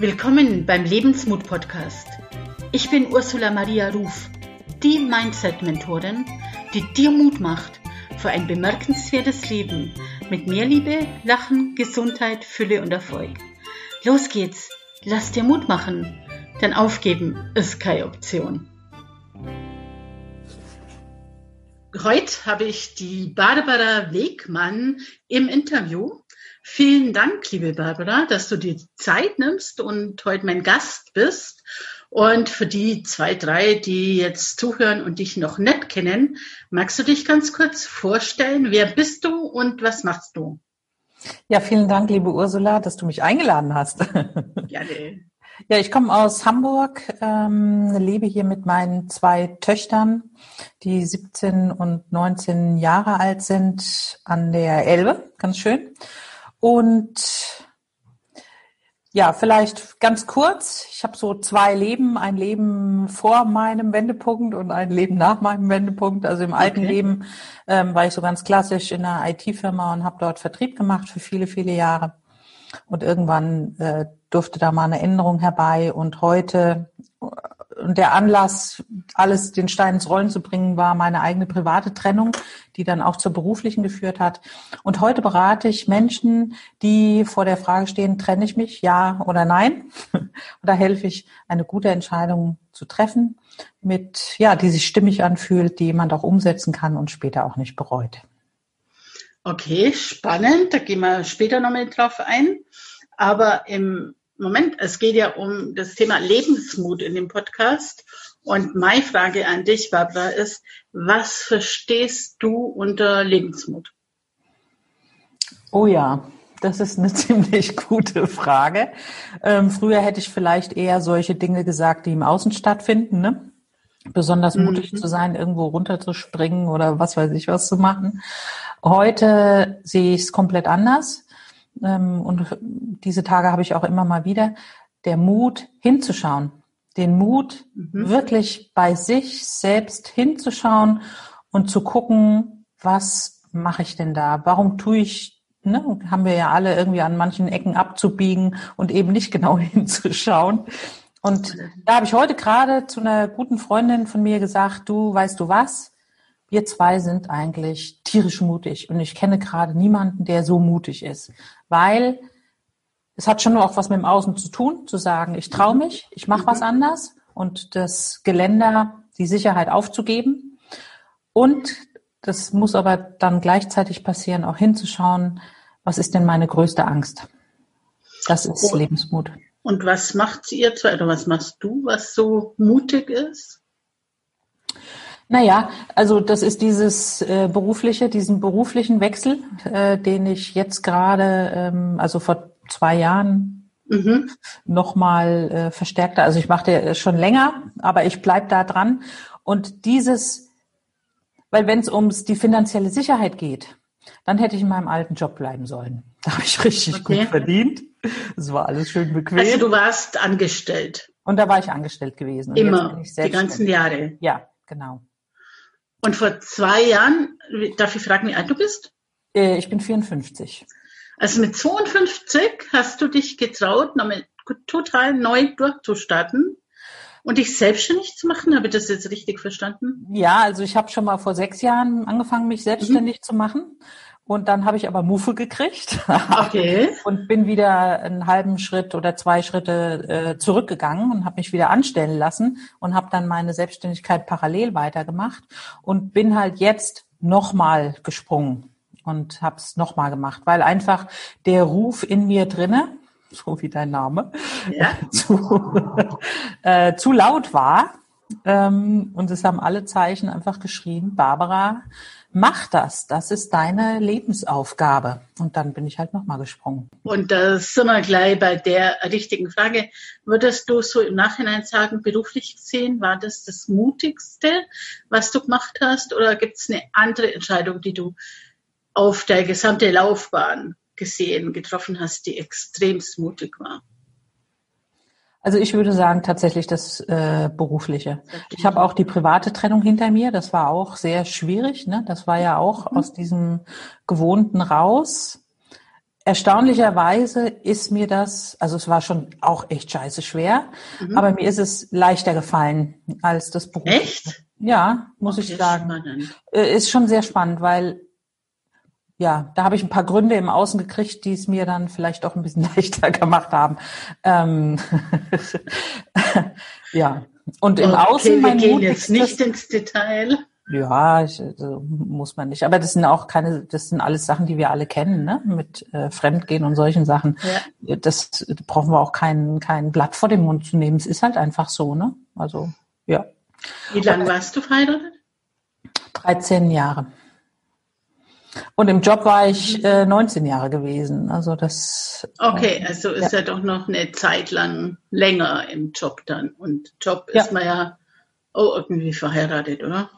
Willkommen beim Lebensmut Podcast. Ich bin Ursula Maria Ruf, die Mindset-Mentorin, die dir Mut macht für ein bemerkenswertes Leben mit mehr Liebe, Lachen, Gesundheit, Fülle und Erfolg. Los geht's, lass dir Mut machen, denn aufgeben ist keine Option. Heute habe ich die Barbara Wegmann im Interview. Vielen Dank, liebe Barbara, dass du dir Zeit nimmst und heute mein Gast bist. Und für die zwei, drei, die jetzt zuhören und dich noch nicht kennen, magst du dich ganz kurz vorstellen? Wer bist du und was machst du? Ja, vielen Dank, liebe Ursula, dass du mich eingeladen hast. Gerne. Ja, ich komme aus Hamburg, ähm, lebe hier mit meinen zwei Töchtern, die 17 und 19 Jahre alt sind, an der Elbe, ganz schön. Und ja, vielleicht ganz kurz. Ich habe so zwei Leben, ein Leben vor meinem Wendepunkt und ein Leben nach meinem Wendepunkt. Also im alten okay. Leben ähm, war ich so ganz klassisch in einer IT-Firma und habe dort Vertrieb gemacht für viele, viele Jahre. Und irgendwann äh, durfte da mal eine Änderung herbei. Und heute und der Anlass, alles den Stein ins Rollen zu bringen, war meine eigene private Trennung, die dann auch zur beruflichen geführt hat. Und heute berate ich Menschen, die vor der Frage stehen, trenne ich mich, ja oder nein? Und da helfe ich, eine gute Entscheidung zu treffen, mit, ja, die sich stimmig anfühlt, die jemand auch umsetzen kann und später auch nicht bereut. Okay, spannend. Da gehen wir später nochmal drauf ein. Aber im Moment, es geht ja um das Thema Lebensmut in dem Podcast. Und meine Frage an dich, Barbara, ist, was verstehst du unter Lebensmut? Oh ja, das ist eine ziemlich gute Frage. Ähm, früher hätte ich vielleicht eher solche Dinge gesagt, die im Außen stattfinden, ne? Besonders mhm. mutig zu sein, irgendwo runterzuspringen oder was weiß ich was zu machen. Heute sehe ich es komplett anders und diese Tage habe ich auch immer mal wieder, der Mut hinzuschauen, den Mut mhm. wirklich bei sich selbst hinzuschauen und zu gucken, was mache ich denn da? Warum tue ich, ne, haben wir ja alle irgendwie an manchen Ecken abzubiegen und eben nicht genau hinzuschauen. Und da habe ich heute gerade zu einer guten Freundin von mir gesagt, du weißt du was? Wir zwei sind eigentlich tierisch mutig und ich kenne gerade niemanden, der so mutig ist, weil es hat schon auch was mit dem Außen zu tun, zu sagen, ich traue mich, ich mache was anders und das Geländer, die Sicherheit aufzugeben. Und das muss aber dann gleichzeitig passieren, auch hinzuschauen, was ist denn meine größte Angst? Das ist und, Lebensmut. Und was macht ihr zwei oder was machst du, was so mutig ist? Naja, also das ist dieses äh, berufliche, diesen beruflichen Wechsel, äh, den ich jetzt gerade, ähm, also vor zwei Jahren mhm. nochmal äh, verstärkte. Also ich mache den schon länger, aber ich bleib da dran. Und dieses, weil wenn es ums die finanzielle Sicherheit geht, dann hätte ich in meinem alten Job bleiben sollen. Da habe ich richtig okay. gut verdient. Es war alles schön bequem. Also du warst angestellt. Und da war ich angestellt gewesen. Immer, die ganzen Jahre. Ja, genau. Und vor zwei Jahren, darf ich fragen, wie alt du bist? Äh, ich bin 54. Also mit 52 hast du dich getraut, nochmal total neu durchzustarten und dich selbstständig zu machen. Habe ich das jetzt richtig verstanden? Ja, also ich habe schon mal vor sechs Jahren angefangen, mich selbstständig mhm. zu machen. Und dann habe ich aber Muffe gekriegt okay. und bin wieder einen halben Schritt oder zwei Schritte äh, zurückgegangen und habe mich wieder anstellen lassen und habe dann meine Selbstständigkeit parallel weitergemacht und bin halt jetzt nochmal gesprungen und habe es nochmal gemacht, weil einfach der Ruf in mir drinne, so wie dein Name, ja. zu, äh, zu laut war. Ähm, und es haben alle Zeichen einfach geschrien, Barbara, mach das, das ist deine Lebensaufgabe. Und dann bin ich halt nochmal gesprungen. Und da sind wir gleich bei der richtigen Frage. Würdest du so im Nachhinein sagen, beruflich gesehen, war das das Mutigste, was du gemacht hast? Oder gibt es eine andere Entscheidung, die du auf der gesamte Laufbahn gesehen getroffen hast, die extrem mutig war? Also ich würde sagen tatsächlich das äh, berufliche. Ich habe auch die private Trennung hinter mir. Das war auch sehr schwierig. Ne? Das war ja auch mhm. aus diesem Gewohnten raus. erstaunlicherweise ist mir das, also es war schon auch echt scheiße schwer, mhm. aber mir ist es leichter gefallen als das Buch. Echt? Ja, muss okay, ich sagen. Spannend. Äh, ist schon sehr spannend, weil ja, da habe ich ein paar Gründe im Außen gekriegt, die es mir dann vielleicht auch ein bisschen leichter gemacht haben. Ähm, ja, und im okay, Außen. Wir gehen jetzt nicht ins Detail. Ja, ich, also muss man nicht. Aber das sind auch keine, das sind alles Sachen, die wir alle kennen, ne? Mit äh, Fremdgehen und solchen Sachen. Ja. Das brauchen wir auch kein, kein Blatt vor dem Mund zu nehmen. Es ist halt einfach so, ne? Also, ja. Wie lange warst du verheiratet? 13 Jahre. Und im Job war ich äh, 19 Jahre gewesen. Also das. Okay, also ist ja. ja doch noch eine Zeit lang länger im Job dann. Und Job ja. ist man ja auch irgendwie verheiratet, oder?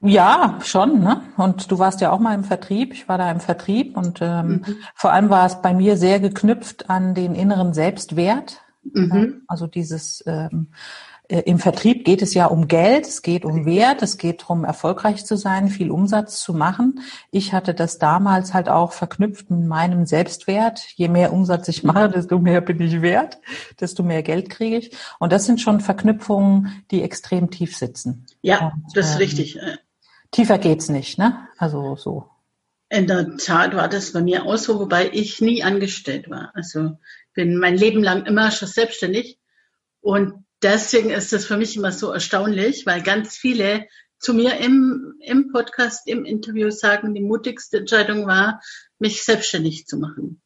Ja, schon. Ne? Und du warst ja auch mal im Vertrieb. Ich war da im Vertrieb und ähm, mhm. vor allem war es bei mir sehr geknüpft an den inneren Selbstwert. Mhm. Also dieses ähm, äh, im Vertrieb geht es ja um Geld, es geht um Wert, es geht darum, erfolgreich zu sein, viel Umsatz zu machen. Ich hatte das damals halt auch verknüpft mit meinem Selbstwert. Je mehr Umsatz ich mache, desto mehr bin ich wert, desto mehr Geld kriege ich. Und das sind schon Verknüpfungen, die extrem tief sitzen. Ja, Und, das ist ähm, richtig. Tiefer geht's nicht, ne? Also so. In der Tat war das bei mir auch so, wobei ich nie angestellt war. Also bin mein Leben lang immer schon selbstständig. Und deswegen ist das für mich immer so erstaunlich, weil ganz viele zu mir im, im Podcast, im Interview sagen, die mutigste Entscheidung war, mich selbstständig zu machen.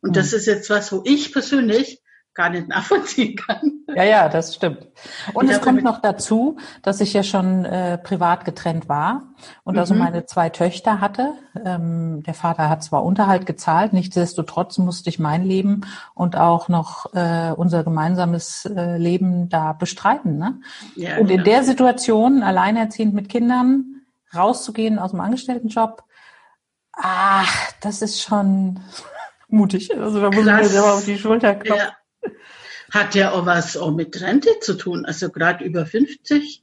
Und mhm. das ist jetzt was, wo ich persönlich gar nicht nachvollziehen kann. Ja, ja, das stimmt. Und es kommt noch dazu, dass ich ja schon äh, privat getrennt war und mhm. also meine zwei Töchter hatte. Ähm, der Vater hat zwar Unterhalt gezahlt, nichtsdestotrotz musste ich mein Leben und auch noch äh, unser gemeinsames äh, Leben da bestreiten. Ne? Ja, und in der Situation, alleinerziehend mit Kindern, rauszugehen aus dem Angestelltenjob, ach, das ist schon mutig. Also da muss Krass. ich mir selber auf die Schulter klopfen. Ja. Hat ja auch was auch mit Rente zu tun, also gerade über 50.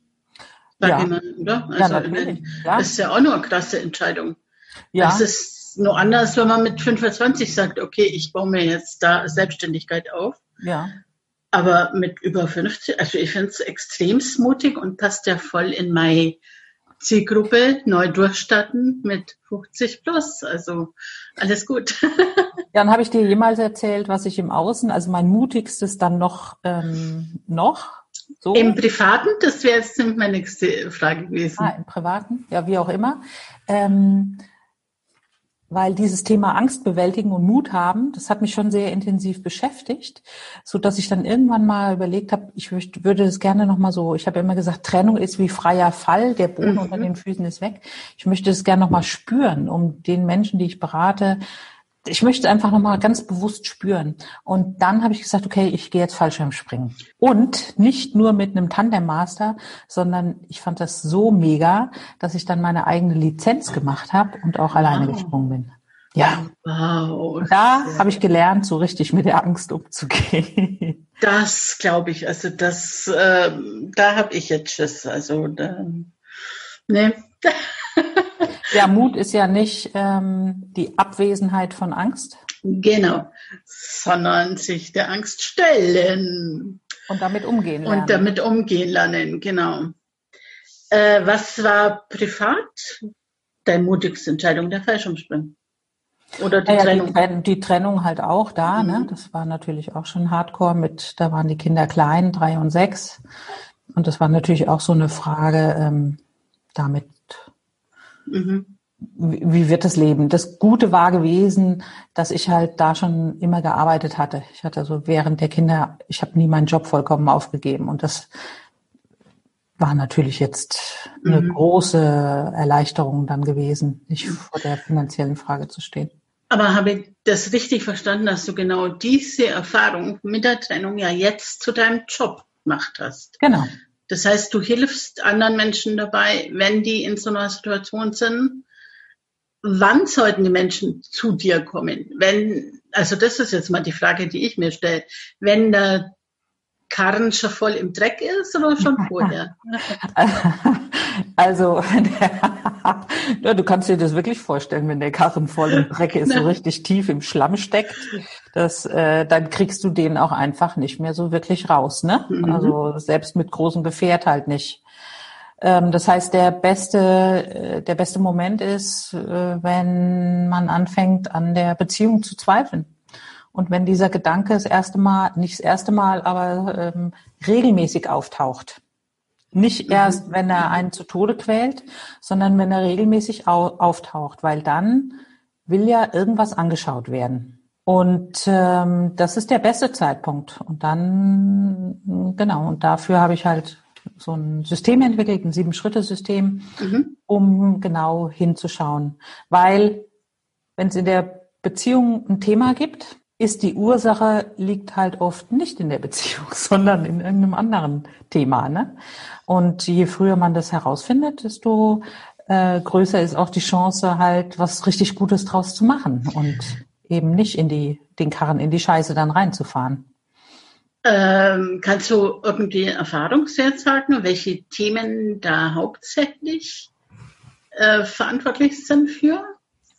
Ja. Jemanden, oder? Also ja, natürlich. Ja. Das ist ja auch nur eine krasse Entscheidung. Ja. Das ist nur anders, wenn man mit 25 sagt, okay, ich baue mir jetzt da Selbstständigkeit auf. Ja. Aber mit über 50, also ich finde es extrem mutig und passt ja voll in meine Zielgruppe, neu durchstarten mit 50 plus. Also alles gut. Dann habe ich dir jemals erzählt, was ich im Außen, also mein mutigstes dann noch, ähm, noch so. Im Privaten, das wäre jetzt meine nächste Frage gewesen. Ah, im Privaten, ja, wie auch immer. Ähm, weil dieses Thema Angst bewältigen und Mut haben, das hat mich schon sehr intensiv beschäftigt, so dass ich dann irgendwann mal überlegt habe, ich würde das gerne noch mal so, ich habe immer gesagt, Trennung ist wie freier Fall, der Boden mhm. unter den Füßen ist weg. Ich möchte das gerne noch mal spüren, um den Menschen, die ich berate, ich möchte einfach nochmal ganz bewusst spüren. Und dann habe ich gesagt, okay, ich gehe jetzt Fallschirmspringen. Und nicht nur mit einem Tandem-Master, sondern ich fand das so mega, dass ich dann meine eigene Lizenz gemacht habe und auch alleine wow. gesprungen bin. Ja. Wow. Da habe ich gelernt, so richtig mit der Angst umzugehen. Das glaube ich. Also das, äh, da habe ich jetzt Schiss. Also da, ne. Ja, Mut ist ja nicht ähm, die Abwesenheit von Angst. Genau, sondern sich der Angst stellen. Und damit umgehen lernen. Und damit umgehen lernen, genau. Äh, was war privat deine mutigste Entscheidung, der Fallschirmspringen? Oder die, ja, Trennung? Die, die, Trennung halt auch da, ne? mhm. ne? Das war natürlich auch schon hardcore mit, da waren die Kinder klein, drei und sechs. Und das war natürlich auch so eine Frage, ähm, damit Mhm. Wie, wie wird das Leben? Das Gute war gewesen, dass ich halt da schon immer gearbeitet hatte. Ich hatte so während der Kinder, ich habe nie meinen Job vollkommen aufgegeben und das war natürlich jetzt eine mhm. große Erleichterung dann gewesen, nicht vor der finanziellen Frage zu stehen. Aber habe ich das richtig verstanden, dass du genau diese Erfahrung mit der Trennung ja jetzt zu deinem Job gemacht hast? Genau. Das heißt, du hilfst anderen Menschen dabei, wenn die in so einer Situation sind. Wann sollten die Menschen zu dir kommen? Wenn, also das ist jetzt mal die Frage, die ich mir stelle. Wenn der Karren schon voll im Dreck ist oder schon vorher? Also Ja, du kannst dir das wirklich vorstellen, wenn der Karren voll im Dreck ist, so richtig tief im Schlamm steckt, das, äh, dann kriegst du den auch einfach nicht mehr so wirklich raus, ne? Mhm. Also selbst mit großem Gefährt halt nicht. Ähm, das heißt, der beste, äh, der beste Moment ist, äh, wenn man anfängt, an der Beziehung zu zweifeln. Und wenn dieser Gedanke das erste Mal, nicht das erste Mal, aber ähm, regelmäßig auftaucht. Nicht mhm. erst, wenn er einen zu Tode quält, sondern wenn er regelmäßig au auftaucht, weil dann will ja irgendwas angeschaut werden. Und ähm, das ist der beste Zeitpunkt. Und dann, genau, und dafür habe ich halt so ein System entwickelt, ein Sieben-Schritte-System, mhm. um genau hinzuschauen. Weil wenn es in der Beziehung ein Thema gibt, ist die Ursache liegt halt oft nicht in der Beziehung, sondern in irgendeinem anderen Thema. Ne? Und je früher man das herausfindet, desto äh, größer ist auch die Chance, halt was richtig Gutes draus zu machen und eben nicht in die den Karren in die Scheiße dann reinzufahren. Ähm, kannst du irgendwie Erfahrungswert sagen, welche Themen da hauptsächlich äh, verantwortlich sind für?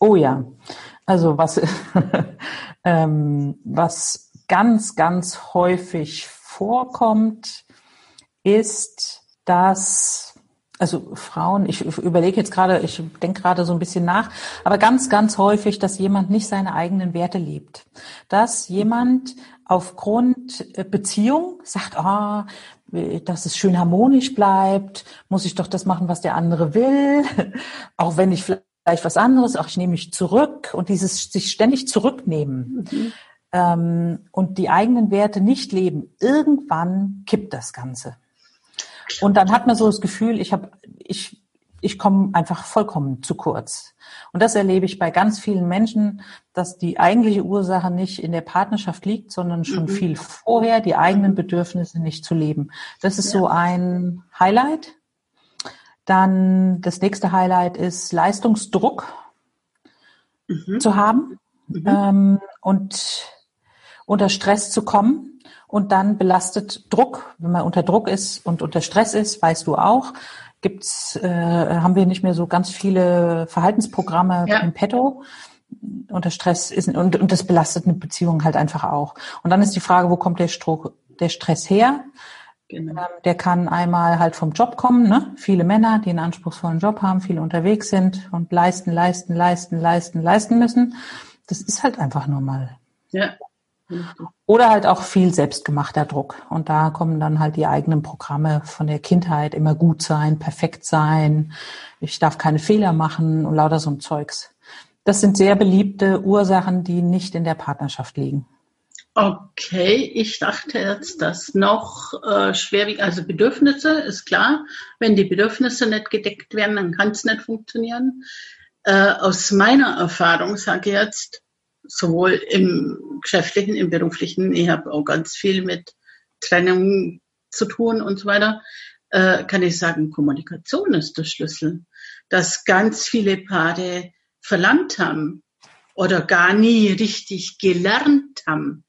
Oh ja, also was, ähm, was ganz, ganz häufig vorkommt, ist, dass also Frauen, ich überlege jetzt gerade, ich denke gerade so ein bisschen nach, aber ganz, ganz häufig, dass jemand nicht seine eigenen Werte lebt. Dass jemand aufgrund äh, Beziehung sagt, ah, oh, dass es schön harmonisch bleibt, muss ich doch das machen, was der andere will, auch wenn ich vielleicht was anderes, auch ich nehme mich zurück und dieses sich ständig zurücknehmen mhm. ähm, und die eigenen Werte nicht leben, irgendwann kippt das Ganze. Und dann hat man so das Gefühl, ich habe, ich ich komme einfach vollkommen zu kurz. Und das erlebe ich bei ganz vielen Menschen, dass die eigentliche Ursache nicht in der Partnerschaft liegt, sondern schon mhm. viel vorher die eigenen Bedürfnisse nicht zu leben. Das ist ja. so ein Highlight. Dann das nächste Highlight ist Leistungsdruck mhm. zu haben mhm. ähm, und unter Stress zu kommen. Und dann belastet Druck, wenn man unter Druck ist und unter Stress ist, weißt du auch, gibt's, äh, haben wir nicht mehr so ganz viele Verhaltensprogramme ja. im Petto. Unter Stress ist und, und das belastet eine Beziehung halt einfach auch. Und dann ist die Frage, wo kommt der, Stro der Stress her? Genau. Ähm, der kann einmal halt vom Job kommen, ne? Viele Männer, die einen anspruchsvollen Job haben, viele unterwegs sind und leisten, leisten, leisten, leisten, leisten müssen. Das ist halt einfach normal. Ja. Oder halt auch viel selbstgemachter Druck. Und da kommen dann halt die eigenen Programme von der Kindheit, immer gut sein, perfekt sein, ich darf keine Fehler machen und lauter so ein Zeugs. Das sind sehr beliebte Ursachen, die nicht in der Partnerschaft liegen. Okay, ich dachte jetzt, dass noch äh, schwerwiegend, also Bedürfnisse ist klar, wenn die Bedürfnisse nicht gedeckt werden, dann kann es nicht funktionieren. Äh, aus meiner Erfahrung sage ich jetzt, sowohl im geschäftlichen, im beruflichen, ich habe auch ganz viel mit Trennung zu tun und so weiter, äh, kann ich sagen, Kommunikation ist der Schlüssel. Dass ganz viele Paare verlangt haben oder gar nie richtig gelernt haben,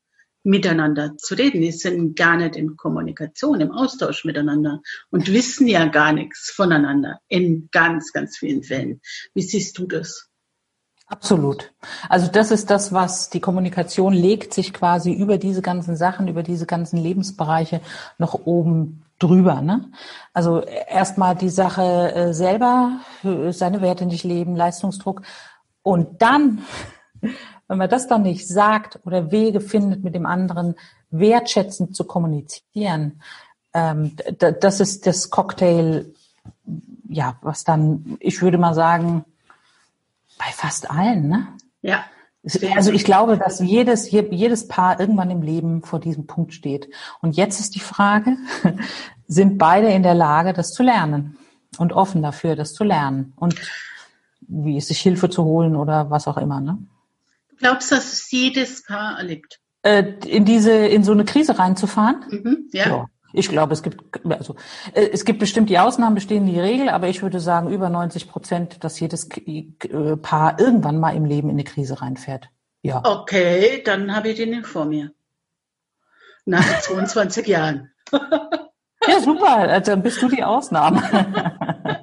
miteinander zu reden. Die sind gar nicht in Kommunikation, im Austausch miteinander und wissen ja gar nichts voneinander in ganz, ganz vielen Fällen. Wie siehst du das? Absolut. Also das ist das, was die Kommunikation legt sich quasi über diese ganzen Sachen, über diese ganzen Lebensbereiche noch oben drüber. Ne? Also erstmal die Sache äh, selber, seine Werte nicht leben, Leistungsdruck. Und dann, wenn man das dann nicht sagt oder Wege findet, mit dem anderen wertschätzend zu kommunizieren, ähm, das ist das Cocktail, ja, was dann, ich würde mal sagen, bei fast allen, ne? Ja. Also ich glaube, dass jedes, jedes Paar irgendwann im Leben vor diesem Punkt steht. Und jetzt ist die Frage, sind beide in der Lage, das zu lernen und offen dafür, das zu lernen und wie es sich Hilfe zu holen oder was auch immer, ne? Du glaubst, dass es jedes Paar erlebt? Äh, in diese, in so eine Krise reinzufahren? Mhm, ja. ja. Ich glaube, es gibt, also, äh, es gibt bestimmt die Ausnahmen, bestehen die Regel, aber ich würde sagen, über 90 Prozent, dass jedes äh, Paar irgendwann mal im Leben in eine Krise reinfährt. Ja. Okay, dann habe ich den vor mir. Nach 22 Jahren. ja, super. Also, dann bist du die Ausnahme.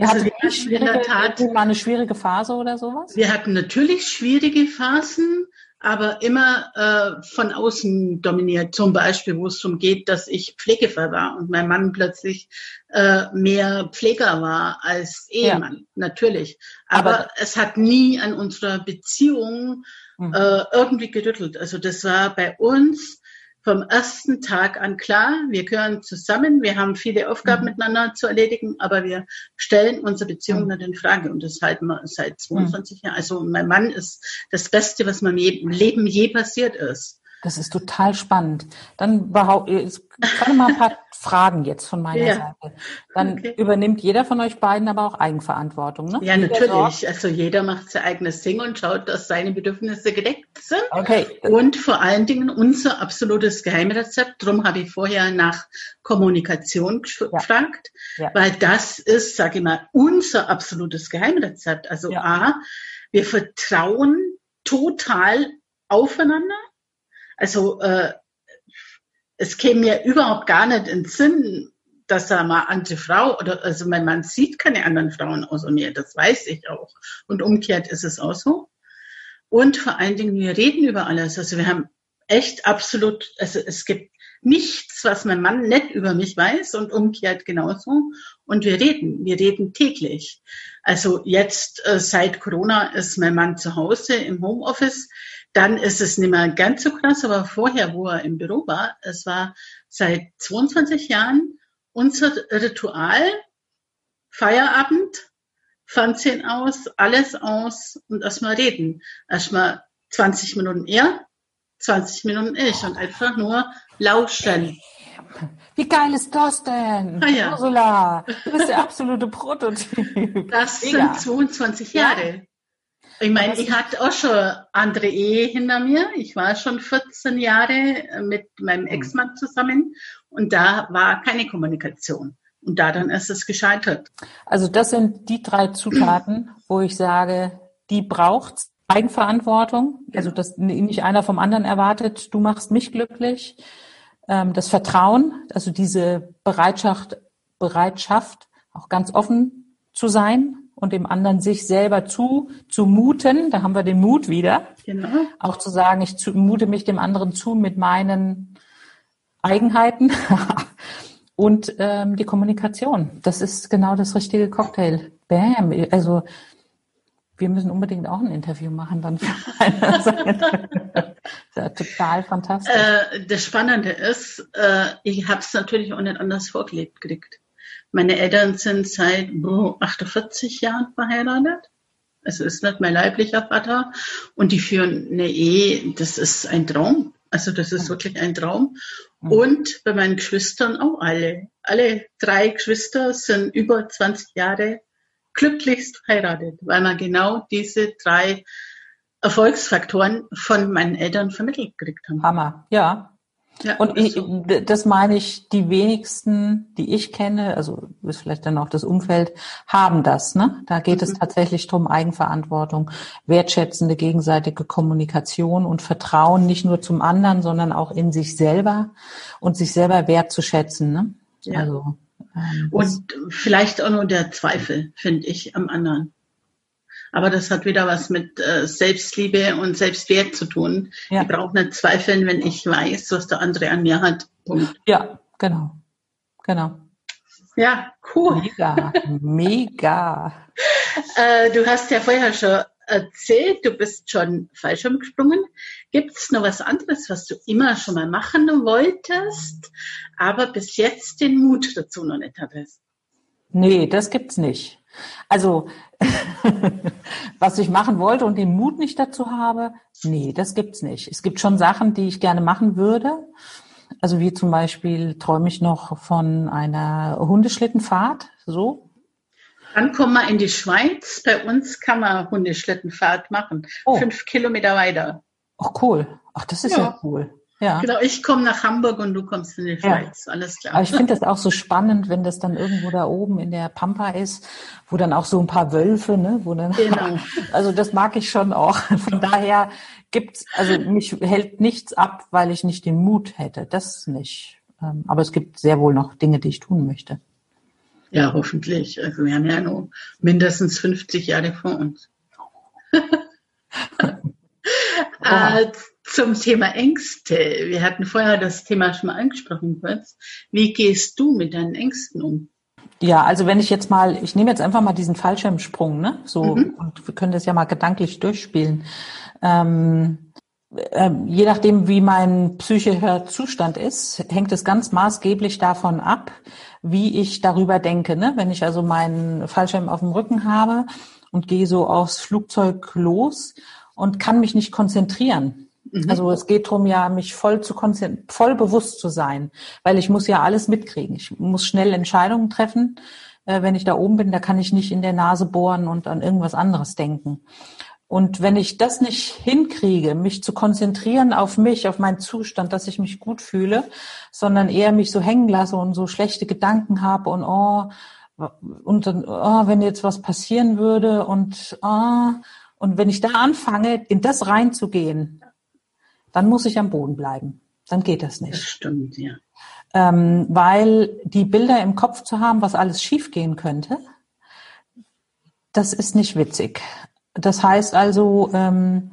Ihr also hattet wir schwierige, in der Tat mal eine schwierige Phase oder sowas? Wir hatten natürlich schwierige Phasen, aber immer äh, von außen dominiert. Zum Beispiel, wo es darum geht, dass ich Pflegefall war und mein Mann plötzlich äh, mehr Pfleger war als Ehemann. Ja. Natürlich. Aber, aber, es hat nie an unserer Beziehung mhm. äh, irgendwie gerüttelt. Also das war bei uns vom ersten Tag an klar, wir gehören zusammen, wir haben viele Aufgaben mhm. miteinander zu erledigen, aber wir stellen unsere Beziehung mhm. nicht in Frage und das halten wir seit 22 mhm. Jahren. Also mein Mann ist das Beste, was meinem Leben je passiert ist. Das ist total spannend. Dann behaupte gerade mal ein paar Fragen jetzt von meiner ja. Seite. Dann okay. übernimmt jeder von euch beiden aber auch Eigenverantwortung, ne? Ja, natürlich. Also jeder macht sein eigenes Ding und schaut, dass seine Bedürfnisse gedeckt sind. Okay. Und vor allen Dingen unser absolutes Geheimrezept. Darum habe ich vorher nach Kommunikation gefragt, ja. Ja. weil das ist, sage ich mal, unser absolutes Geheimrezept. Also A, wir vertrauen total aufeinander also äh, es käme mir überhaupt gar nicht in den Sinn, dass er mal andere Frau oder also mein Mann sieht keine anderen Frauen außer mir, das weiß ich auch. Und umgekehrt ist es auch so. Und vor allen Dingen, wir reden über alles. Also wir haben echt absolut, also es gibt nichts, was mein Mann nicht über mich weiß und umgekehrt genauso. Und wir reden, wir reden täglich. Also jetzt äh, seit Corona ist mein Mann zu Hause im Homeoffice dann ist es nicht mehr ganz so krass, aber vorher, wo er im Büro war, es war seit 22 Jahren unser Ritual, Feierabend, Fernsehen aus, alles aus und erstmal reden. Erstmal 20 Minuten er, 20 Minuten ich und einfach nur lauschen. Wie geil ist das denn? Ah, ja. Ursula, du bist der absolute Prototyp. Das Mega. sind 22 Jahre. Ich meine, ich hatte auch schon andere Ehe hinter mir. Ich war schon 14 Jahre mit meinem hm. Ex-Mann zusammen und da war keine Kommunikation. Und daran ist es gescheitert. Also das sind die drei Zutaten, wo ich sage, die braucht Eigenverantwortung. Also dass nicht einer vom anderen erwartet, du machst mich glücklich. Ähm, das Vertrauen, also diese Bereitschaft, Bereitschaft, auch ganz offen zu sein und dem anderen sich selber zu, zu muten, da haben wir den Mut wieder. Genau. Auch zu sagen, ich zu, mute mich dem anderen zu mit meinen Eigenheiten und ähm, die Kommunikation. Das ist genau das richtige Cocktail. Bam. Also wir müssen unbedingt auch ein Interview machen dann. ja total fantastisch. Äh, das Spannende ist, äh, ich habe es natürlich auch nicht anders vorgelebt gekriegt. Meine Eltern sind seit 48 Jahren verheiratet. Es ist nicht mein leiblicher Vater. Und die führen eine Ehe, das ist ein Traum. Also das ist wirklich ein Traum. Und bei meinen Geschwistern auch alle. Alle drei Geschwister sind über 20 Jahre glücklichst verheiratet, weil man genau diese drei Erfolgsfaktoren von meinen Eltern vermittelt gekriegt haben. Hammer, ja. Ja, und ich, das meine ich, die wenigsten, die ich kenne, also ist vielleicht dann auch das Umfeld, haben das. Ne? Da geht mhm. es tatsächlich drum Eigenverantwortung, wertschätzende gegenseitige Kommunikation und Vertrauen nicht nur zum anderen, sondern auch in sich selber und sich selber wertzuschätzen. Ne? Ja. Also, ähm, und vielleicht auch nur der Zweifel, finde ich, am anderen. Aber das hat wieder was mit äh, Selbstliebe und Selbstwert zu tun. Ja. Ich brauche nicht zweifeln, wenn ich weiß, was der andere an mir hat. Punkt. Ja, genau. Genau. Ja, cool. Mega, mega. äh, du hast ja vorher schon erzählt, du bist schon Fallschirm gesprungen. Gibt es noch was anderes, was du immer schon mal machen wolltest, aber bis jetzt den Mut dazu noch nicht hattest? Nee, das gibt's nicht. Also, was ich machen wollte und den Mut nicht dazu habe, nee, das gibt's nicht. Es gibt schon Sachen, die ich gerne machen würde. Also wie zum Beispiel träume ich noch von einer Hundeschlittenfahrt, so. Dann kommen wir in die Schweiz. Bei uns kann man Hundeschlittenfahrt machen. Oh. Fünf Kilometer weiter. Ach cool. Ach, das ist ja, ja cool. Ja. Genau, ich komme nach Hamburg und du kommst in die Schweiz. Ja. Alles klar. Aber ich finde das auch so spannend, wenn das dann irgendwo da oben in der Pampa ist, wo dann auch so ein paar Wölfe, ne, wo dann, genau. also das mag ich schon auch. Von daher gibt's, also mich hält nichts ab, weil ich nicht den Mut hätte. Das nicht. Ähm, aber es gibt sehr wohl noch Dinge, die ich tun möchte. Ja, hoffentlich. Also wir haben ja noch mindestens 50 Jahre vor uns. äh, zum Thema Ängste. Wir hatten vorher das Thema schon mal angesprochen kurz. Wie gehst du mit deinen Ängsten um? Ja, also wenn ich jetzt mal, ich nehme jetzt einfach mal diesen Fallschirmsprung, ne? So, mhm. und wir können das ja mal gedanklich durchspielen. Ähm, äh, je nachdem, wie mein psychischer Zustand ist, hängt es ganz maßgeblich davon ab, wie ich darüber denke. Ne? Wenn ich also meinen Fallschirm auf dem Rücken habe und gehe so aufs Flugzeug los und kann mich nicht konzentrieren. Mhm. Also es geht darum, ja, mich voll zu konzentrieren, voll bewusst zu sein, weil ich muss ja alles mitkriegen. Ich muss schnell Entscheidungen treffen. Äh, wenn ich da oben bin, da kann ich nicht in der Nase bohren und an irgendwas anderes denken. Und wenn ich das nicht hinkriege, mich zu konzentrieren auf mich, auf meinen Zustand, dass ich mich gut fühle, sondern eher mich so hängen lasse und so schlechte Gedanken habe und oh, und dann, oh, wenn jetzt was passieren würde und oh, und wenn ich da anfange, in das reinzugehen, dann muss ich am Boden bleiben. Dann geht das nicht. Das stimmt, ja. Ähm, weil die Bilder im Kopf zu haben, was alles schiefgehen könnte, das ist nicht witzig. Das heißt also, ähm,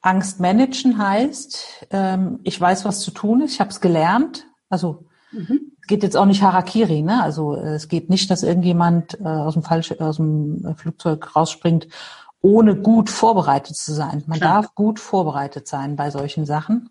Angst managen heißt, ähm, ich weiß, was zu tun ist, ich habe es gelernt. Also mhm. geht jetzt auch nicht Harakiri, ne? Also es geht nicht, dass irgendjemand äh, aus dem Fall aus dem Flugzeug rausspringt, ohne gut vorbereitet zu sein. Man Klar. darf gut vorbereitet sein bei solchen Sachen.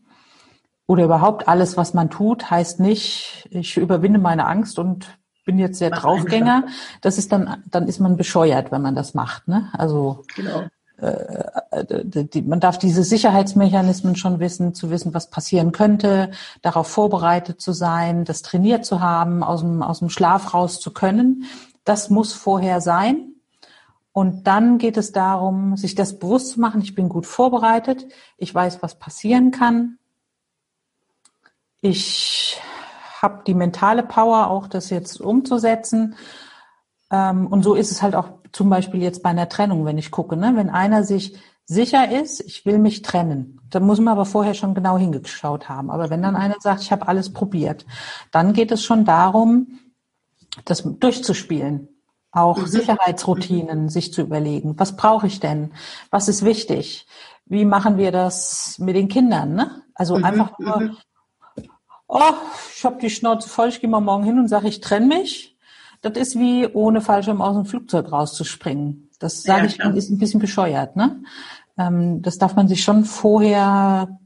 Oder überhaupt alles, was man tut, heißt nicht, ich überwinde meine Angst und bin jetzt Mach Draufgänger. Das ist dann, dann ist man bescheuert, wenn man das macht. Ne? Also genau. äh, die, man darf diese Sicherheitsmechanismen schon wissen, zu wissen, was passieren könnte, darauf vorbereitet zu sein, das trainiert zu haben, aus dem, aus dem Schlaf raus zu können. Das muss vorher sein. Und dann geht es darum, sich das bewusst zu machen, ich bin gut vorbereitet, ich weiß, was passieren kann. Ich habe die mentale Power, auch das jetzt umzusetzen. Ähm, und so ist es halt auch zum Beispiel jetzt bei einer Trennung, wenn ich gucke. Ne? Wenn einer sich sicher ist, ich will mich trennen, dann muss man aber vorher schon genau hingeschaut haben. Aber wenn dann einer sagt, ich habe alles probiert, dann geht es schon darum, das durchzuspielen. Auch mhm. Sicherheitsroutinen sich zu überlegen. Was brauche ich denn? Was ist wichtig? Wie machen wir das mit den Kindern? Ne? Also mhm. einfach nur mhm oh, ich habe die Schnauze voll, ich gehe mal morgen hin und sage, ich trenne mich. Das ist wie ohne Fallschirm aus dem Flugzeug rauszuspringen. Das sage ja, ich, klar. ist ein bisschen bescheuert. Ne? Ähm, das darf man sich schon vorher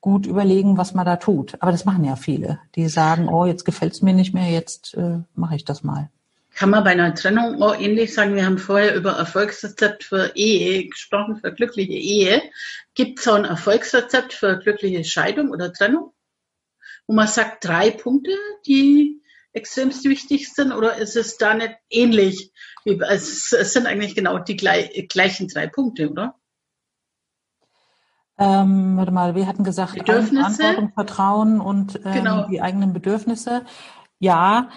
gut überlegen, was man da tut. Aber das machen ja viele, die sagen, oh, jetzt gefällt's mir nicht mehr, jetzt äh, mache ich das mal. Kann man bei einer Trennung auch ähnlich sagen, wir haben vorher über Erfolgsrezept für Ehe gesprochen, für glückliche Ehe. Gibt es auch ein Erfolgsrezept für glückliche Scheidung oder Trennung? wo man sagt, drei Punkte, die extremst wichtig sind, oder ist es da nicht ähnlich? Es, sind eigentlich genau die gleichen drei Punkte, oder? Ähm, warte mal, wir hatten gesagt, Verantwortung, Vertrauen und ähm, genau. die eigenen Bedürfnisse. Ja,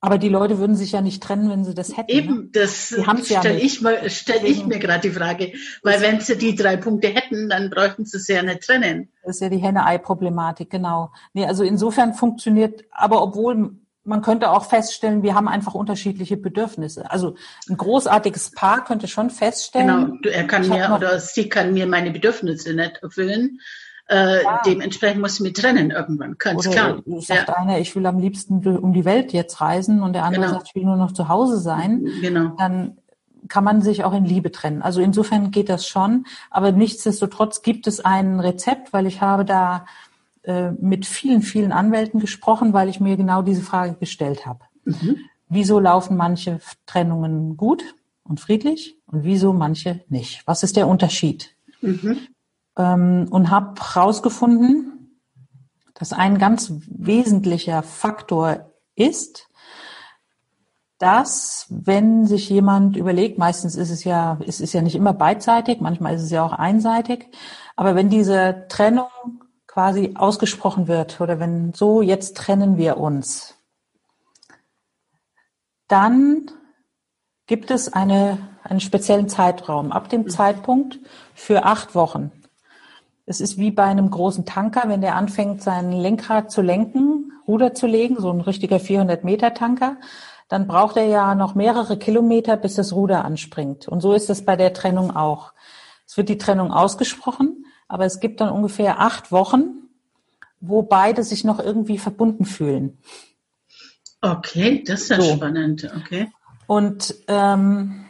aber die Leute würden sich ja nicht trennen, wenn sie das hätten. Eben, ne? das stelle ich, stell ich mir gerade die Frage. Weil wenn sie die drei Punkte hätten, dann bräuchten sie es ja nicht trennen. Das ist ja die Henne-Ei-Problematik, genau. Nee, also insofern funktioniert, aber obwohl man könnte auch feststellen, wir haben einfach unterschiedliche Bedürfnisse. Also ein großartiges Paar könnte schon feststellen. Genau, er kann mir oder sie kann mir meine Bedürfnisse nicht erfüllen. Äh, dementsprechend muss ich mich trennen irgendwann, ganz Oder klar. Sagt ja. einer, ich will am liebsten um die Welt jetzt reisen und der andere genau. sagt, ich will nur noch zu Hause sein. Genau. Dann kann man sich auch in Liebe trennen. Also insofern geht das schon. Aber nichtsdestotrotz gibt es ein Rezept, weil ich habe da äh, mit vielen, vielen Anwälten gesprochen, weil ich mir genau diese Frage gestellt habe. Mhm. Wieso laufen manche Trennungen gut und friedlich und wieso manche nicht? Was ist der Unterschied? Mhm ähm, und habe herausgefunden, dass ein ganz wesentlicher Faktor ist, dass wenn sich jemand überlegt, meistens ist es ja, es ist ja nicht immer beidseitig, manchmal ist es ja auch einseitig, aber wenn diese Trennung quasi ausgesprochen wird oder wenn so, jetzt trennen wir uns, dann gibt es eine, einen speziellen Zeitraum. Ab dem Zeitpunkt für acht Wochen es ist wie bei einem großen Tanker, wenn der anfängt, sein Lenkrad zu lenken, Ruder zu legen, so ein richtiger 400 Meter Tanker, dann braucht er ja noch mehrere Kilometer, bis das Ruder anspringt. Und so ist es bei der Trennung auch. Es wird die Trennung ausgesprochen, aber es gibt dann ungefähr acht Wochen, wo beide sich noch irgendwie verbunden fühlen. Okay, das ist ja so. spannend. Okay. Und ähm,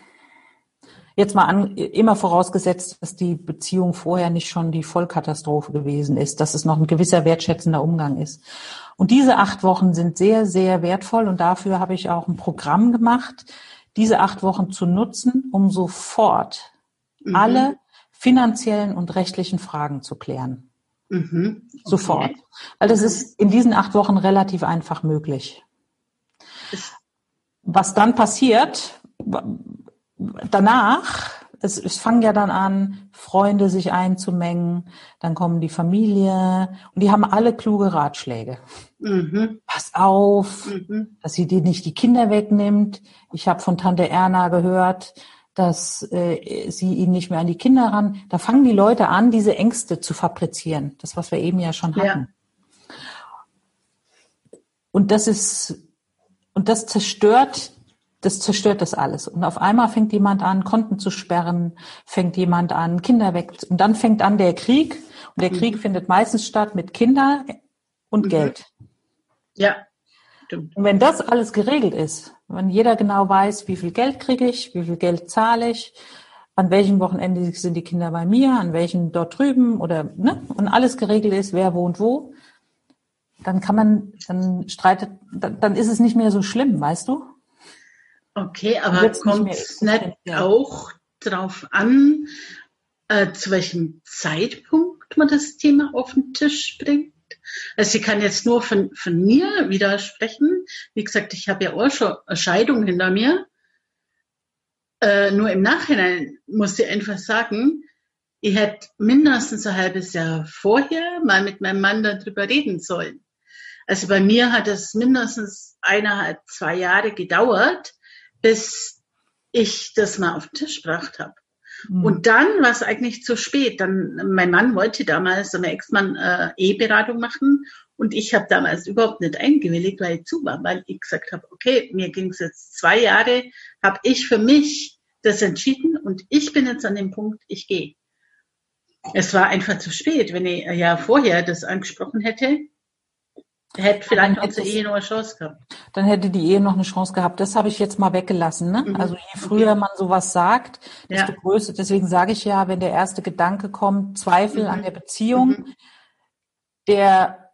jetzt mal an, immer vorausgesetzt, dass die Beziehung vorher nicht schon die Vollkatastrophe gewesen ist, dass es noch ein gewisser wertschätzender Umgang ist. Und diese acht Wochen sind sehr, sehr wertvoll und dafür habe ich auch ein Programm gemacht, diese acht Wochen zu nutzen, um sofort mhm. alle finanziellen und rechtlichen Fragen zu klären. Mhm. Okay. Sofort. Weil das ist in diesen acht Wochen relativ einfach möglich. Was dann passiert, danach, es, es fangen ja dann an, Freunde sich einzumengen, dann kommen die Familie und die haben alle kluge Ratschläge. Mhm. Pass auf, mhm. dass sie dir nicht die Kinder wegnimmt. Ich habe von Tante Erna gehört, dass äh, sie ihn nicht mehr an die Kinder ran. Da fangen die Leute an, diese Ängste zu fabrizieren. Das, was wir eben ja schon hatten. Ja. Und das ist, und das zerstört, das zerstört das alles. Und auf einmal fängt jemand an, Konten zu sperren, fängt jemand an, Kinder weg. Und dann fängt an der Krieg. Und der mhm. Krieg findet meistens statt mit Kindern und mhm. Geld. Ja. Stimmt. Und wenn das alles geregelt ist, wenn jeder genau weiß, wie viel Geld kriege ich, wie viel Geld zahle ich, an welchem Wochenende sind die Kinder bei mir, an welchen dort drüben oder ne, und alles geregelt ist, wer wohnt wo, dann kann man, dann streitet, dann, dann ist es nicht mehr so schlimm, weißt du? Okay, aber kommt es nicht, nicht auch darauf an, äh, zu welchem Zeitpunkt man das Thema auf den Tisch bringt? Also sie kann jetzt nur von, von mir widersprechen. Wie gesagt, ich habe ja auch schon eine Scheidung hinter mir. Äh, nur im Nachhinein muss ich einfach sagen, ich hätte mindestens ein halbes Jahr vorher mal mit meinem Mann darüber reden sollen. Also bei mir hat es mindestens eineinhalb, zwei Jahre gedauert, bis ich das mal auf den Tisch gebracht habe. Mhm. Und dann war es eigentlich zu spät. Dann, mein Mann wollte damals, so mein Ex-Mann, äh, E-Beratung machen. Und ich habe damals überhaupt nicht eingewilligt, weil ich zu war, weil ich gesagt habe, okay, mir ging es jetzt zwei Jahre, habe ich für mich das entschieden und ich bin jetzt an dem Punkt, ich gehe. Es war einfach zu spät. Wenn ich ja vorher das angesprochen hätte, Hätte vielleicht unsere Ehe noch eine Chance gehabt. Dann hätte die Ehe noch eine Chance gehabt. Das habe ich jetzt mal weggelassen. Ne? Mhm. Also je früher okay. man sowas sagt, desto ja. größer. Deswegen sage ich ja, wenn der erste Gedanke kommt, Zweifel mhm. an der Beziehung, mhm. der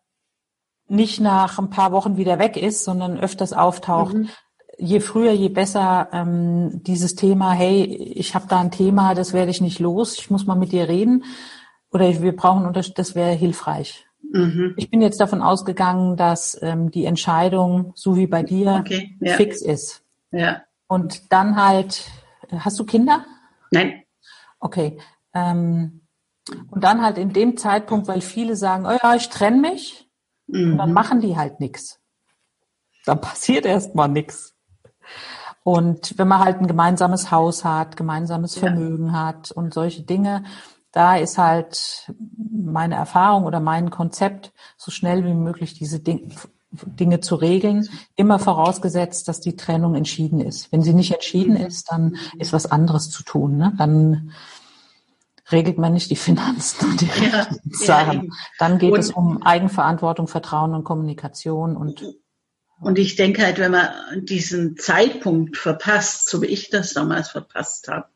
nicht nach ein paar Wochen wieder weg ist, sondern öfters auftaucht. Mhm. Je früher, je besser ähm, dieses Thema, hey, ich habe da ein Thema, das werde ich nicht los, ich muss mal mit dir reden oder wir brauchen das wäre hilfreich. Mhm. Ich bin jetzt davon ausgegangen, dass ähm, die Entscheidung, so wie bei dir, okay, ja. fix ist. Ja. Und dann halt, hast du Kinder? Nein. Okay. Ähm, und dann halt in dem Zeitpunkt, weil viele sagen, oh ja, ich trenne mich, mhm. dann machen die halt nichts. Dann passiert erstmal nichts. Und wenn man halt ein gemeinsames Haus hat, gemeinsames Vermögen ja. hat und solche Dinge, da ist halt meine Erfahrung oder mein Konzept, so schnell wie möglich diese Dinge, Dinge zu regeln, immer vorausgesetzt, dass die Trennung entschieden ist. Wenn sie nicht entschieden ist, dann ist was anderes zu tun. Ne? Dann regelt man nicht die Finanzen und die ja, Sachen. Ja, dann geht und, es um Eigenverantwortung, Vertrauen und Kommunikation und und ich denke halt, wenn man diesen Zeitpunkt verpasst, so wie ich das damals verpasst habe,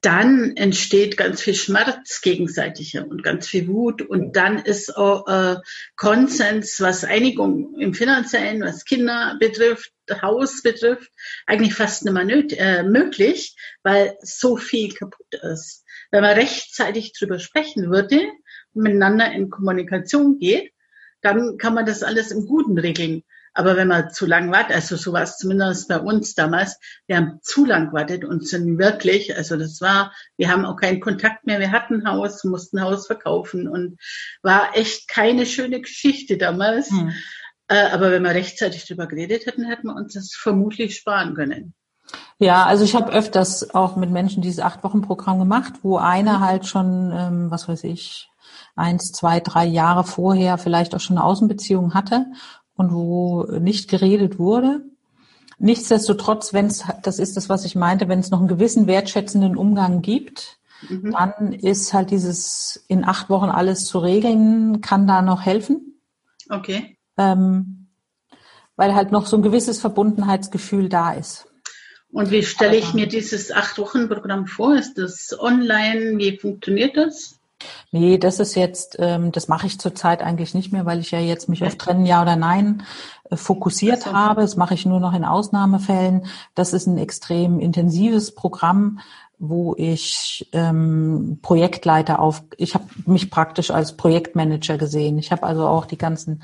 dann entsteht ganz viel Schmerz gegenseitiger und ganz viel Wut. Und dann ist auch äh, Konsens, was Einigung im Finanziellen, was Kinder betrifft, Haus betrifft, eigentlich fast nicht mehr nöt äh, möglich, weil so viel kaputt ist. Wenn man rechtzeitig drüber sprechen würde und miteinander in Kommunikation geht, dann kann man das alles im Guten regeln. Aber wenn man zu lang wartet, also so war es zumindest bei uns damals, wir haben zu lang gewartet und sind wirklich, also das war, wir haben auch keinen Kontakt mehr, wir hatten ein Haus, mussten ein Haus verkaufen und war echt keine schöne Geschichte damals. Hm. Äh, aber wenn wir rechtzeitig drüber geredet hätten, hätten wir uns das vermutlich sparen können. Ja, also ich habe öfters auch mit Menschen dieses Acht-Wochen-Programm gemacht, wo einer mhm. halt schon, ähm, was weiß ich, eins, zwei, drei Jahre vorher vielleicht auch schon eine Außenbeziehung hatte und wo nicht geredet wurde. Nichtsdestotrotz, wenn es, das ist das, was ich meinte, wenn es noch einen gewissen wertschätzenden Umgang gibt, mhm. dann ist halt dieses in acht Wochen alles zu regeln, kann da noch helfen. Okay. Ähm, weil halt noch so ein gewisses Verbundenheitsgefühl da ist. Und wie stelle ich mir dieses Acht-Wochen-Programm vor? Ist das online? Wie funktioniert das? Nee, das ist jetzt, ähm, das mache ich zurzeit eigentlich nicht mehr, weil ich ja jetzt mich auf Trennen Ja oder Nein äh, fokussiert so. habe. Das mache ich nur noch in Ausnahmefällen. Das ist ein extrem intensives Programm, wo ich ähm, Projektleiter auf, ich habe mich praktisch als Projektmanager gesehen. Ich habe also auch die ganzen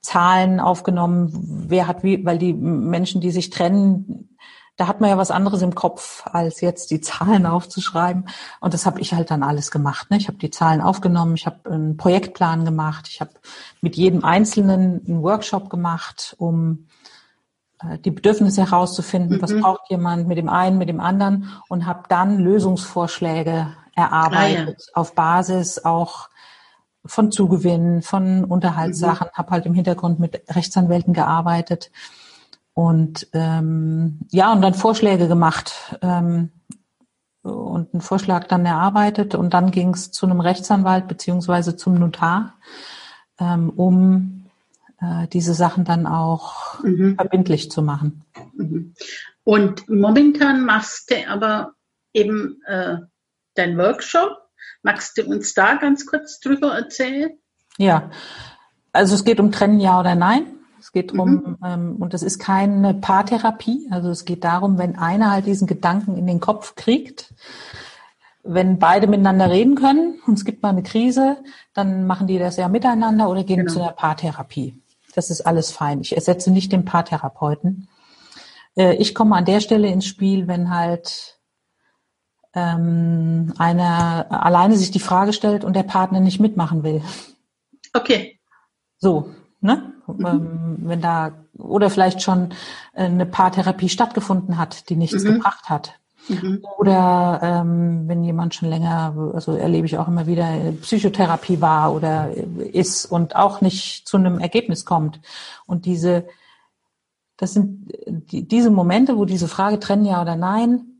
Zahlen aufgenommen, wer hat wie, weil die Menschen, die sich trennen, da hat man ja was anderes im Kopf, als jetzt die Zahlen aufzuschreiben. Und das habe ich halt dann alles gemacht. Ne? Ich habe die Zahlen aufgenommen, ich habe einen Projektplan gemacht, ich habe mit jedem Einzelnen einen Workshop gemacht, um äh, die Bedürfnisse herauszufinden, mhm. was braucht jemand mit dem einen, mit dem anderen und habe dann Lösungsvorschläge erarbeitet ah, ja. auf Basis auch von Zugewinnen, von Unterhaltssachen, mhm. habe halt im Hintergrund mit Rechtsanwälten gearbeitet und ähm, ja, und dann Vorschläge gemacht ähm, und einen Vorschlag dann erarbeitet und dann ging es zu einem Rechtsanwalt beziehungsweise zum Notar, ähm, um äh, diese Sachen dann auch mhm. verbindlich zu machen. Mhm. Und momentan machst du aber eben äh, dein Workshop. Magst du uns da ganz kurz drüber erzählen? Ja, also es geht um Trennen ja oder nein. Es geht darum, mhm. ähm, und das ist keine Paartherapie, also es geht darum, wenn einer halt diesen Gedanken in den Kopf kriegt, wenn beide miteinander reden können und es gibt mal eine Krise, dann machen die das ja miteinander oder gehen genau. zu einer Paartherapie. Das ist alles fein. Ich ersetze nicht den Paartherapeuten. Äh, ich komme an der Stelle ins Spiel, wenn halt ähm, einer alleine sich die Frage stellt und der Partner nicht mitmachen will. Okay. So, ne? Mhm. Wenn da oder vielleicht schon äh, eine Paartherapie stattgefunden hat, die nichts mhm. gebracht hat. Mhm. Oder ähm, wenn jemand schon länger, also erlebe ich auch immer wieder, Psychotherapie war oder ist und auch nicht zu einem Ergebnis kommt. Und diese, das sind die, diese Momente, wo diese Frage trennen ja oder nein,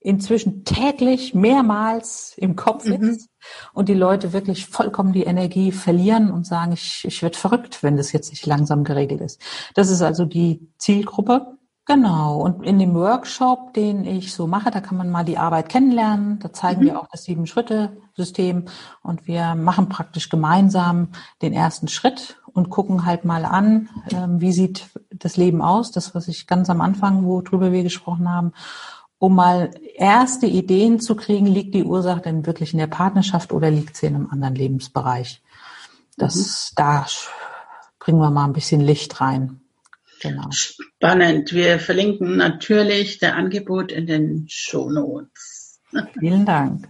inzwischen täglich mehrmals im Kopf mhm. ist und die Leute wirklich vollkommen die Energie verlieren und sagen, ich, ich werde verrückt, wenn das jetzt nicht langsam geregelt ist. Das ist also die Zielgruppe. Genau. Und in dem Workshop, den ich so mache, da kann man mal die Arbeit kennenlernen. Da zeigen mhm. wir auch das Sieben-Schritte-System und wir machen praktisch gemeinsam den ersten Schritt und gucken halt mal an, ähm, wie sieht das Leben aus, das, was ich ganz am Anfang, worüber wir gesprochen haben um mal erste Ideen zu kriegen, liegt die Ursache denn wirklich in der Partnerschaft oder liegt sie in einem anderen Lebensbereich? Das, mhm. da bringen wir mal ein bisschen Licht rein. Genau. Spannend. Wir verlinken natürlich der Angebot in den Show Notes. Vielen Dank.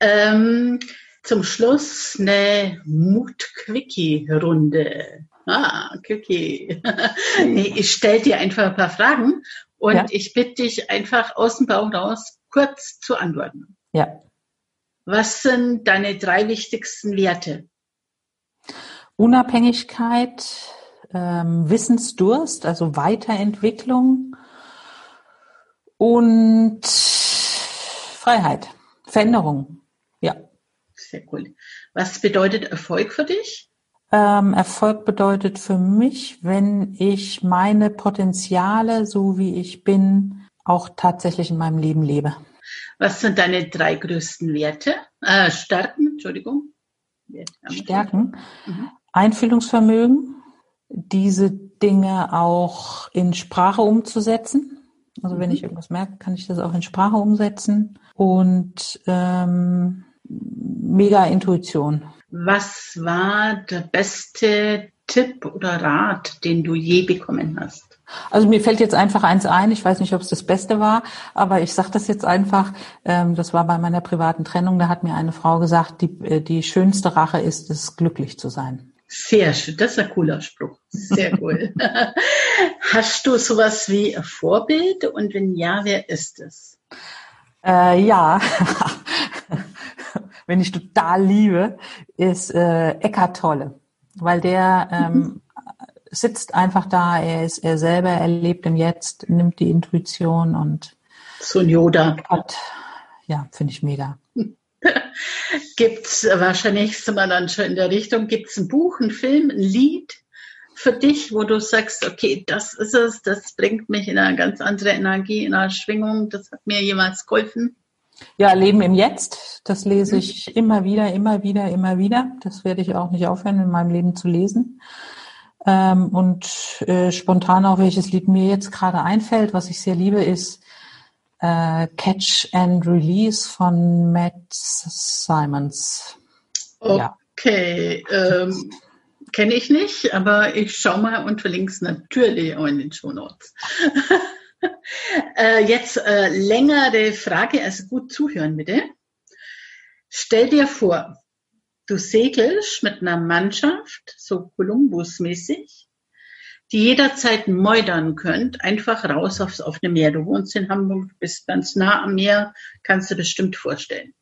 ähm, zum Schluss eine Mut-Quickie-Runde. Ah, Quickie. nee, ich stelle dir einfach ein paar Fragen und ja. ich bitte dich einfach aus dem Bauch raus kurz zu antworten. Ja. Was sind deine drei wichtigsten Werte? Unabhängigkeit, ähm, Wissensdurst, also Weiterentwicklung und Freiheit, Veränderung. Ja. Sehr cool. Was bedeutet Erfolg für dich? Ähm, Erfolg bedeutet für mich, wenn ich meine Potenziale, so wie ich bin, auch tatsächlich in meinem Leben lebe. Was sind deine drei größten Werte? Äh, Stärken, Entschuldigung. Stärken. Mhm. Einfühlungsvermögen, diese Dinge auch in Sprache umzusetzen. Also wenn ich mhm. irgendwas merke, kann ich das auch in Sprache umsetzen. Und ähm, mega Intuition. Was war der beste Tipp oder Rat, den du je bekommen hast? Also mir fällt jetzt einfach eins ein, ich weiß nicht, ob es das Beste war, aber ich sage das jetzt einfach, ähm, das war bei meiner privaten Trennung, da hat mir eine Frau gesagt, die, äh, die schönste Rache ist es, glücklich zu sein. Sehr schön, das ist ein cooler Spruch. Sehr cool. Hast du sowas wie ein Vorbild und wenn ja, wer ist es? Äh, ja, wenn ich total liebe, ist äh, Eckart Tolle, weil der ähm, sitzt einfach da, er ist er selber, er lebt im Jetzt, nimmt die Intuition und so ein Yoda. Hat, ja, finde ich mega. gibt's wahrscheinlich sind wir dann schon in der Richtung, gibt's ein Buch, ein Film, ein Lied für dich, wo du sagst, okay, das ist es, das bringt mich in eine ganz andere Energie, in eine Schwingung, das hat mir jemals geholfen? Ja, Leben im Jetzt, das lese mhm. ich immer wieder, immer wieder, immer wieder. Das werde ich auch nicht aufhören, in meinem Leben zu lesen. Ähm, und äh, spontan auch, welches Lied mir jetzt gerade einfällt, was ich sehr liebe, ist äh, Catch and Release von Matt Simons. Okay, ja. ähm, kenne ich nicht, aber ich schaue mal und verlinke es natürlich auch in den Show Notes. äh, jetzt äh, längere Frage, also gut zuhören bitte. Stell dir vor, du segelst mit einer Mannschaft, so Kolumbus-mäßig, die jederzeit meudern könnt, einfach raus aufs offene Meer. Du wohnst in Hamburg, bist ganz nah am Meer, kannst du bestimmt vorstellen.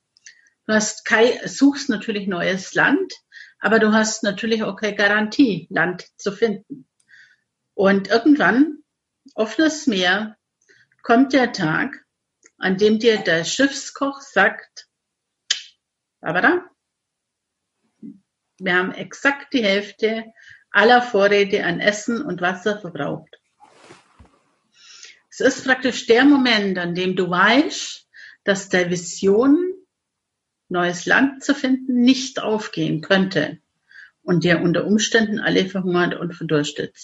Du hast Kai, suchst natürlich neues Land, aber du hast natürlich auch keine Garantie, Land zu finden. Und irgendwann, offenes Meer, kommt der Tag, an dem dir der Schiffskoch sagt, aber wir haben exakt die Hälfte aller Vorräte an Essen und Wasser verbraucht. Es ist praktisch der Moment, an dem du weißt, dass der Vision, neues Land zu finden, nicht aufgehen könnte und dir unter Umständen alle verhungert und verdurstet.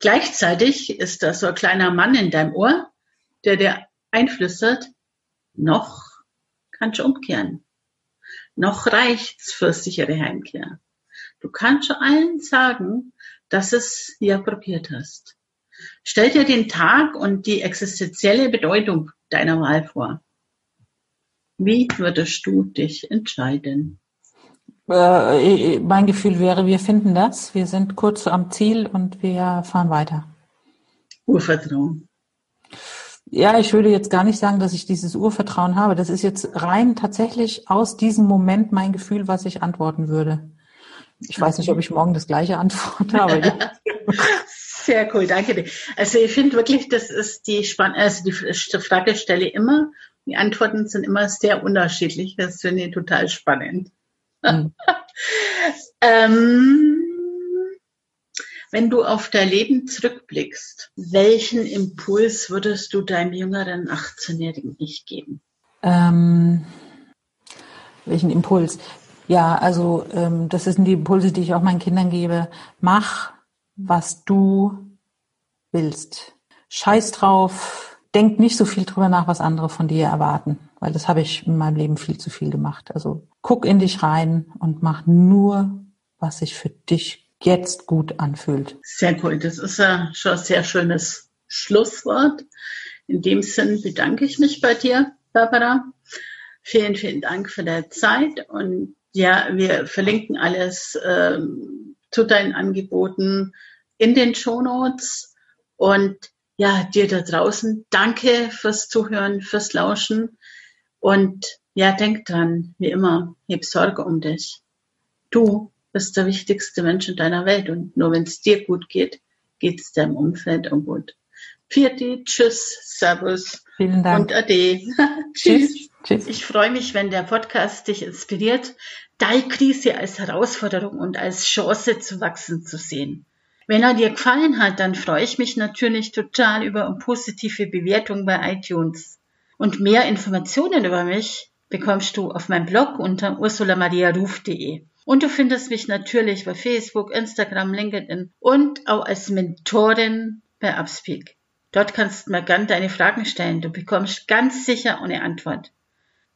Gleichzeitig ist da so ein kleiner Mann in deinem Ohr, der dir einflüstert, noch kannst du umkehren. Noch reicht's für sichere Heimkehr. Du kannst allen sagen, dass es ja probiert hast. Stell dir den Tag und die existenzielle Bedeutung deiner Wahl vor. Wie würdest du dich entscheiden? Äh, mein Gefühl wäre, wir finden das. Wir sind kurz am Ziel und wir fahren weiter. Urvertrauen. Ja, ich würde jetzt gar nicht sagen, dass ich dieses Urvertrauen habe. Das ist jetzt rein tatsächlich aus diesem Moment mein Gefühl, was ich antworten würde. Ich weiß nicht, ob ich morgen das gleiche antworte, aber ja. Sehr cool, danke dir. Also ich finde wirklich, das ist die spannende, also die Frage stelle immer, die Antworten sind immer sehr unterschiedlich. Das finde ich total spannend. Mhm. ähm, wenn du auf dein Leben zurückblickst, welchen Impuls würdest du deinem jüngeren 18-jährigen Ich geben? Ähm, welchen Impuls? Ja, also ähm, das sind die Impulse, die ich auch meinen Kindern gebe. Mach, was du willst. Scheiß drauf. Denk nicht so viel drüber nach, was andere von dir erwarten, weil das habe ich in meinem Leben viel zu viel gemacht. Also guck in dich rein und mach nur, was sich für dich jetzt gut anfühlt. Sehr cool. Das ist ja schon ein sehr schönes Schlusswort. In dem Sinn bedanke ich mich bei dir, Barbara. Vielen, vielen Dank für deine Zeit und ja, wir verlinken alles ähm, zu deinen Angeboten in den Show Notes. Und ja, dir da draußen, danke fürs Zuhören, fürs Lauschen. Und ja, denk dran, wie immer, heb Sorge um dich. Du bist der wichtigste Mensch in deiner Welt und nur wenn es dir gut geht, geht es deinem Umfeld auch gut. Vierte, tschüss, servus Vielen Dank. und ade. tschüss. tschüss. Ich freue mich, wenn der Podcast dich inspiriert, deine Krise als Herausforderung und als Chance zu wachsen zu sehen. Wenn er dir gefallen hat, dann freue ich mich natürlich total über eine positive Bewertung bei iTunes. Und mehr Informationen über mich bekommst du auf meinem Blog unter ursulamariaruf.de. Und du findest mich natürlich bei Facebook, Instagram, LinkedIn und auch als Mentorin bei Upspeak. Dort kannst du mir gern deine Fragen stellen. Du bekommst ganz sicher eine Antwort.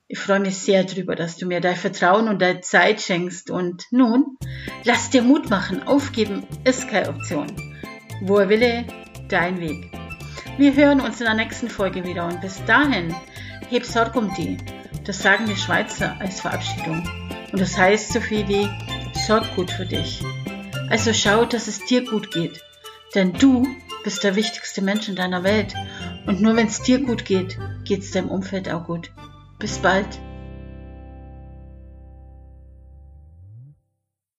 Ich freue mich sehr darüber, dass du mir dein Vertrauen und deine Zeit schenkst. Und nun, lass dir Mut machen. Aufgeben ist keine Option. Wo er wille, dein Weg. Wir hören uns in der nächsten Folge wieder und bis dahin, heb Sorg um die. Das sagen die Schweizer als Verabschiedung. Und das heißt so viel wie, sorg gut für dich. Also schau, dass es dir gut geht. Denn du bist der wichtigste Mensch in deiner Welt. Und nur wenn es dir gut geht, geht es deinem Umfeld auch gut. Bis bald.